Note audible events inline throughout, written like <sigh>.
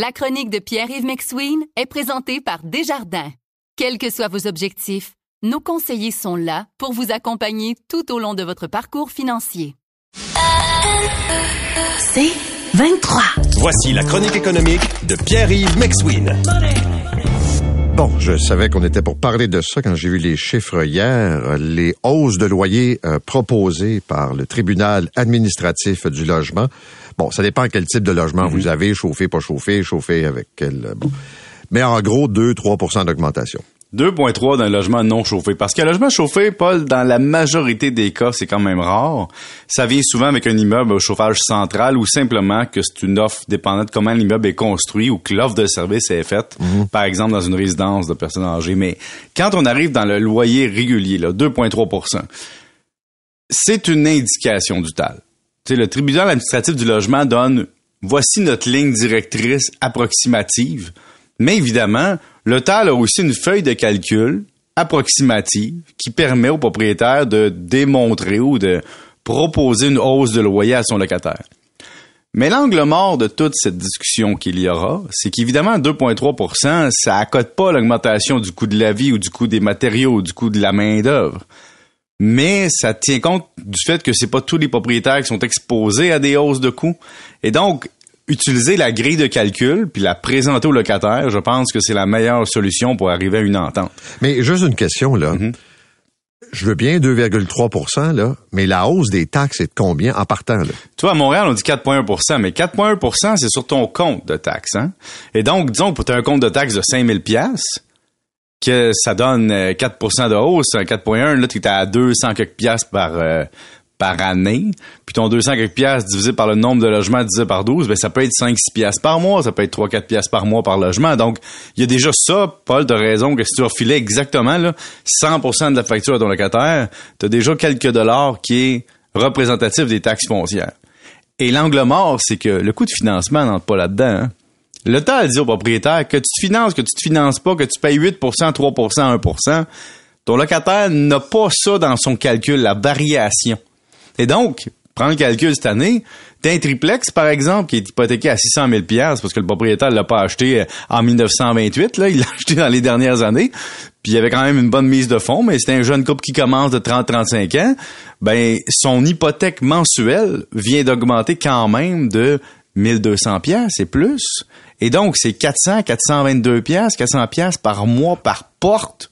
La chronique de Pierre-Yves McSween est présentée par Desjardins. Quels que soient vos objectifs, nos conseillers sont là pour vous accompagner tout au long de votre parcours financier. C'est 23. Voici la chronique économique de Pierre-Yves McSween. Bon, je savais qu'on était pour parler de ça quand j'ai vu les chiffres hier, les hausses de loyer euh, proposées par le tribunal administratif du logement. Bon, ça dépend quel type de logement Mhm. vous avez, chauffé, pas chauffé, chauffé avec quel... euh, Bon. Mais en gros, 2-3% d'augmentation. 2.3% d'un logement non chauffé. Parce qu'un logement chauffé, Paul, dans la majorité des cas, c'est quand même rare. Ça vient souvent avec un immeuble au chauffage central ou simplement que c'est une offre dépendant de comment l'immeuble est construit ou que l'offre de service est faite, par exemple dans une résidence de personnes âgées. Mais quand on arrive dans le loyer régulier, là, 2.3% c'est une indication du TAL. Le tribunal administratif du logement donne voici notre ligne directrice approximative. Mais évidemment, le TAL a aussi une feuille de calcul approximative qui permet au propriétaire de démontrer ou de proposer une hausse de loyer à son locataire. Mais l'angle mort de toute cette discussion qu'il y aura, c'est qu'évidemment, 2,3% ça accote pas l'augmentation du coût de la vie ou du coût des matériaux ou du coût de la main-d'œuvre. Mais ça tient compte du fait que c'est pas tous les propriétaires qui sont exposés à des hausses de coûts. Et donc, utiliser la grille de calcul puis la présenter au locataire, je pense que c'est la meilleure solution pour arriver à une entente. Mais juste une question, là. Mhm. Je veux bien 2,3 là, mais la hausse des taxes est de combien en partant, là? Tu vois, à Montréal, on dit 4,1% mais 4,1% c'est sur ton compte de taxes. Hein? Et donc, disons, pour tu as un compte de taxes de 5000 pièces que ça donne euh, 4% de hausse, un 4,1, là, tu es à 200 quelques piastres par, euh, par année. Puis ton 200 quelques piastres divisé par le nombre de logements divisé par 12, ben, ça peut être 5-6 piastres par mois, ça peut être 3-4 piastres par mois par logement. Donc, il y a déjà ça, Paul, de raison que si tu refilais exactement là, 100 de la facture à ton locataire, tu as déjà quelques dollars qui est représentatif des taxes foncières. Et l'angle mort, c'est que le coût de financement n'entre pas là-dedans. hein. Le temps dit au propriétaire que tu te finances, que tu te finances pas, que tu payes 8% 3% 1% ton locataire n'a pas ça dans son calcul, la variation. Et donc, prends le calcul cette année, t'as un triplex, par exemple, qui est hypothéqué à 600 000 parce que le propriétaire l'a pas acheté euh, en 1928, là, <laughs> il l'a acheté dans les dernières années, puis il y avait quand même une bonne mise de fonds, mais c'était un jeune couple qui commence de 30-35 ans, ben, son hypothèque mensuelle vient d'augmenter quand même de 1200 pièces et plus. Et donc, c'est 400, 422 pièces, 400 pièces par mois par porte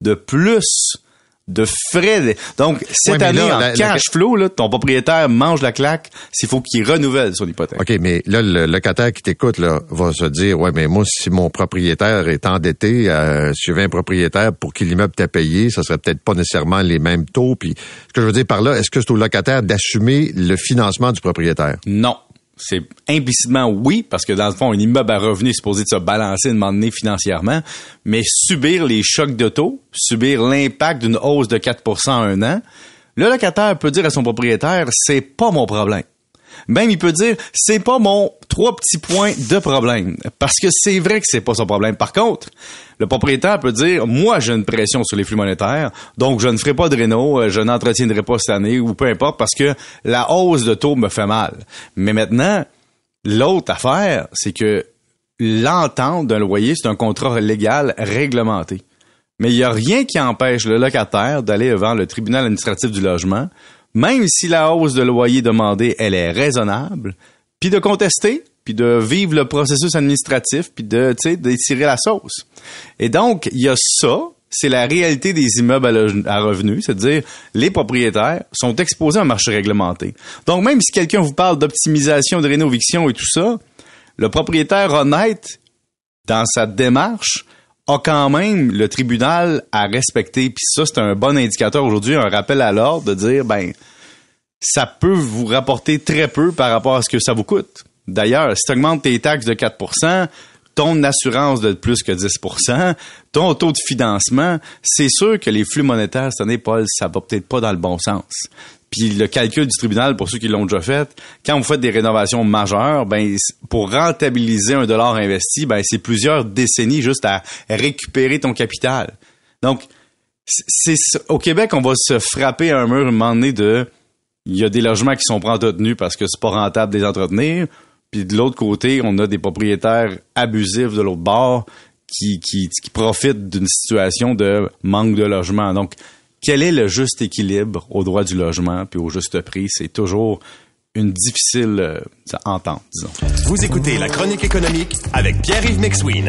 de plus de frais. Donc, cette Ouais, année, là, en la- la- cash flow, là, ton propriétaire mange la claque s'il faut qu'il renouvelle son hypothèque. OK, mais là, le locataire qui t'écoute là, va se dire, ouais, mais moi, si mon propriétaire est endetté, euh, si j'avais un propriétaire pour qui l'immeuble t'a payé, ça serait peut-être pas nécessairement les mêmes taux. Puis, ce que je veux dire par là, est-ce que c'est au locataire d'assumer le financement du propriétaire? Non. C'est implicitement oui, parce que dans le fond, un immeuble à revenu est supposé de se balancer un moment donné financièrement, mais subir les chocs de taux, subir l'impact d'une hausse de 4 en un an, le locataire peut dire à son propriétaire, c'est pas mon problème. Même il peut dire, c'est pas mon trois petits points de problème. Parce que c'est vrai que c'est pas son problème. Par contre, le propriétaire peut dire, moi, j'ai une pression sur les flux monétaires, donc je ne ferai pas de réno, euh, je n'entretiendrai pas cette année, ou peu importe, parce que la hausse de taux me fait mal. Mais maintenant, l'autre affaire, c'est que l'entente d'un loyer, c'est un contrat légal réglementé. Mais il n'y a rien qui empêche le locataire d'aller devant le tribunal administratif du logement, même si la hausse de loyer demandée, elle est raisonnable, puis de contester, puis de vivre le processus administratif, puis de, tu d'étirer la sauce. Et donc, il y a ça, c'est la réalité des immeubles à, à revenus, c'est-à-dire les propriétaires sont exposés à un marché réglementé. Donc, même si quelqu'un vous parle d'optimisation, de rénoviction et tout ça, le propriétaire honnête, dans sa démarche, a quand même le tribunal à respecter. Puis ça, c'est un bon indicateur aujourd'hui, un rappel à l'ordre de dire, ben, ça peut vous rapporter très peu par rapport à ce que ça vous coûte. D'ailleurs, si tu augmentes tes taxes de 4% ton assurance de plus que 10% ton taux de financement, c'est sûr que les flux monétaires cette année, Paul, ça va peut-être pas dans le bon sens. Puis le calcul du tribunal, pour ceux qui l'ont déjà fait, quand vous faites des rénovations majeures, ben pour rentabiliser un dollar investi, ben c'est plusieurs décennies juste à récupérer ton capital. Donc, au Québec, on va se frapper à un mur un moment donné de il y a des logements qui sont pas entretenus parce que c'est pas rentable de les entretenir. Puis de l'autre côté, on a des propriétaires abusifs de l'autre bord qui, qui, qui profitent d'une situation de manque de logement. Donc, quel est le juste équilibre au droit du logement puis au juste prix? C'est toujours une difficile euh, entente, disons. Vous écoutez La Chronique économique avec Pierre-Yves McSween.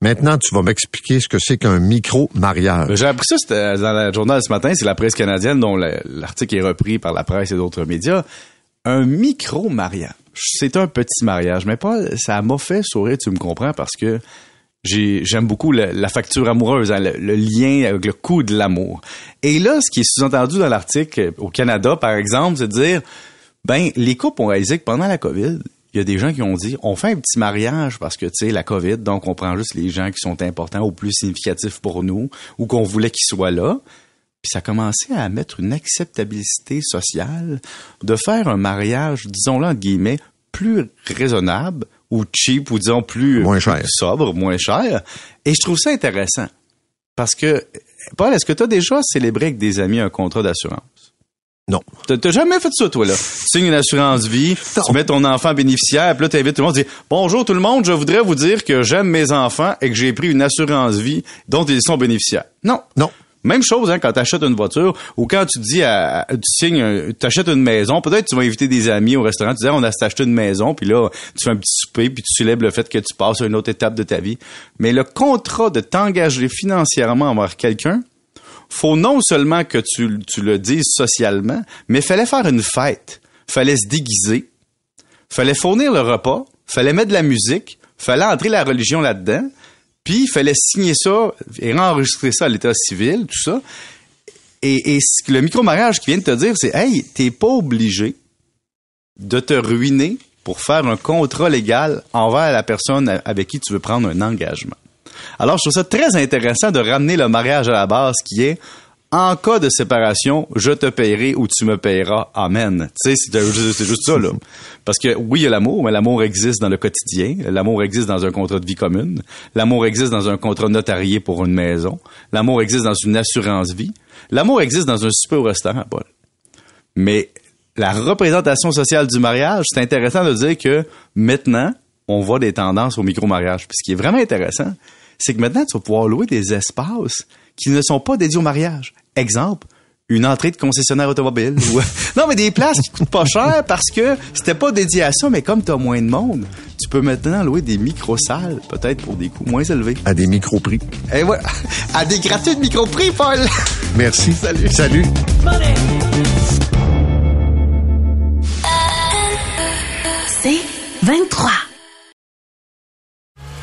Maintenant, tu vas m'expliquer ce que c'est qu'un micro-mariage. J'ai appris ça dans le journal ce matin, c'est la presse canadienne dont le- l'article est repris par la presse et d'autres médias. Un micro-mariage. C'est un petit mariage, mais pas ça m'a fait sourire, tu me comprends, parce que j'ai j'aime beaucoup la facture amoureuse, hein, le, le lien avec le coût de l'amour. Et là, ce qui est sous-entendu dans l'article au Canada, par exemple, c'est de dire, ben, les couples ont réalisé que pendant la COVID, il y a des gens qui ont dit, on fait un petit mariage parce que, tu sais, la COVID, donc on prend juste les gens qui sont importants ou plus significatifs pour nous ou qu'on voulait qu'ils soient là. Puis ça a commencé à mettre une acceptabilité sociale de faire un mariage, disons-le entre guillemets, plus raisonnable ou cheap ou disons plus, Moins plus sobre, moins cher. Et je trouve ça intéressant. Parce que, Paul, est-ce que tu as déjà célébré avec des amis un contrat d'assurance? Non. T'as jamais fait ça, toi, là? Tu signes une assurance vie, tu mets ton enfant bénéficiaire, puis là, t'invites tout le monde, tu dis, bonjour tout le monde, je voudrais vous dire que j'aime mes enfants et que j'ai pris une assurance vie dont ils sont bénéficiaires. Non. Non. Même chose hein, quand tu achètes une voiture ou quand tu dis à, à- tu signes tu achètes une maison, peut-être tu vas inviter des amis au restaurant, tu dis Ah, on a acheté une maison puis là tu fais un petit souper puis tu célèbres le fait que tu passes à une autre étape de ta vie. Mais le contrat de t'engager financièrement envers quelqu'un, faut non seulement que tu, le dises socialement, mais fallait faire une fête, fallait se déguiser, fallait fournir le repas, fallait mettre de la musique, fallait entrer la religion là-dedans, puis fallait signer ça et enregistrer ça à l'état civil, tout ça. Et, et ce que le micro-mariage qui vient de te dire, c'est Hey, t'es pas obligé de te ruiner pour faire un contrat légal envers la personne avec qui tu veux prendre un engagement. Alors, je trouve ça très intéressant de ramener le mariage à la base qui est en cas de séparation, je te paierai ou tu me paieras. Amen. Tu sais, c'est juste, ça, là. Parce que oui, il y a l'amour, mais l'amour existe dans le quotidien. L'amour existe dans un contrat de vie commune. L'amour existe dans un contrat notarié pour une maison. L'amour existe dans une assurance vie. L'amour existe dans un super au restaurant, Paul. Mais la représentation sociale du mariage, c'est intéressant de dire que maintenant, on voit des tendances au micro-mariage. Puis ce qui est vraiment intéressant, c'est que maintenant, tu vas pouvoir louer des espaces qui ne sont pas dédiés au mariage. Exemple, une entrée de concessionnaire automobile. <laughs> ou- non, mais des places qui coûtent pas cher parce que c'était pas dédié à ça, mais comme tu as moins de monde, tu peux maintenant louer des micro-salles, peut-être pour des coûts moins élevés. À des micro-prix. Et voilà, à des gratuits de micro-prix, Paul! Merci. Salut. Salut. C'est 23.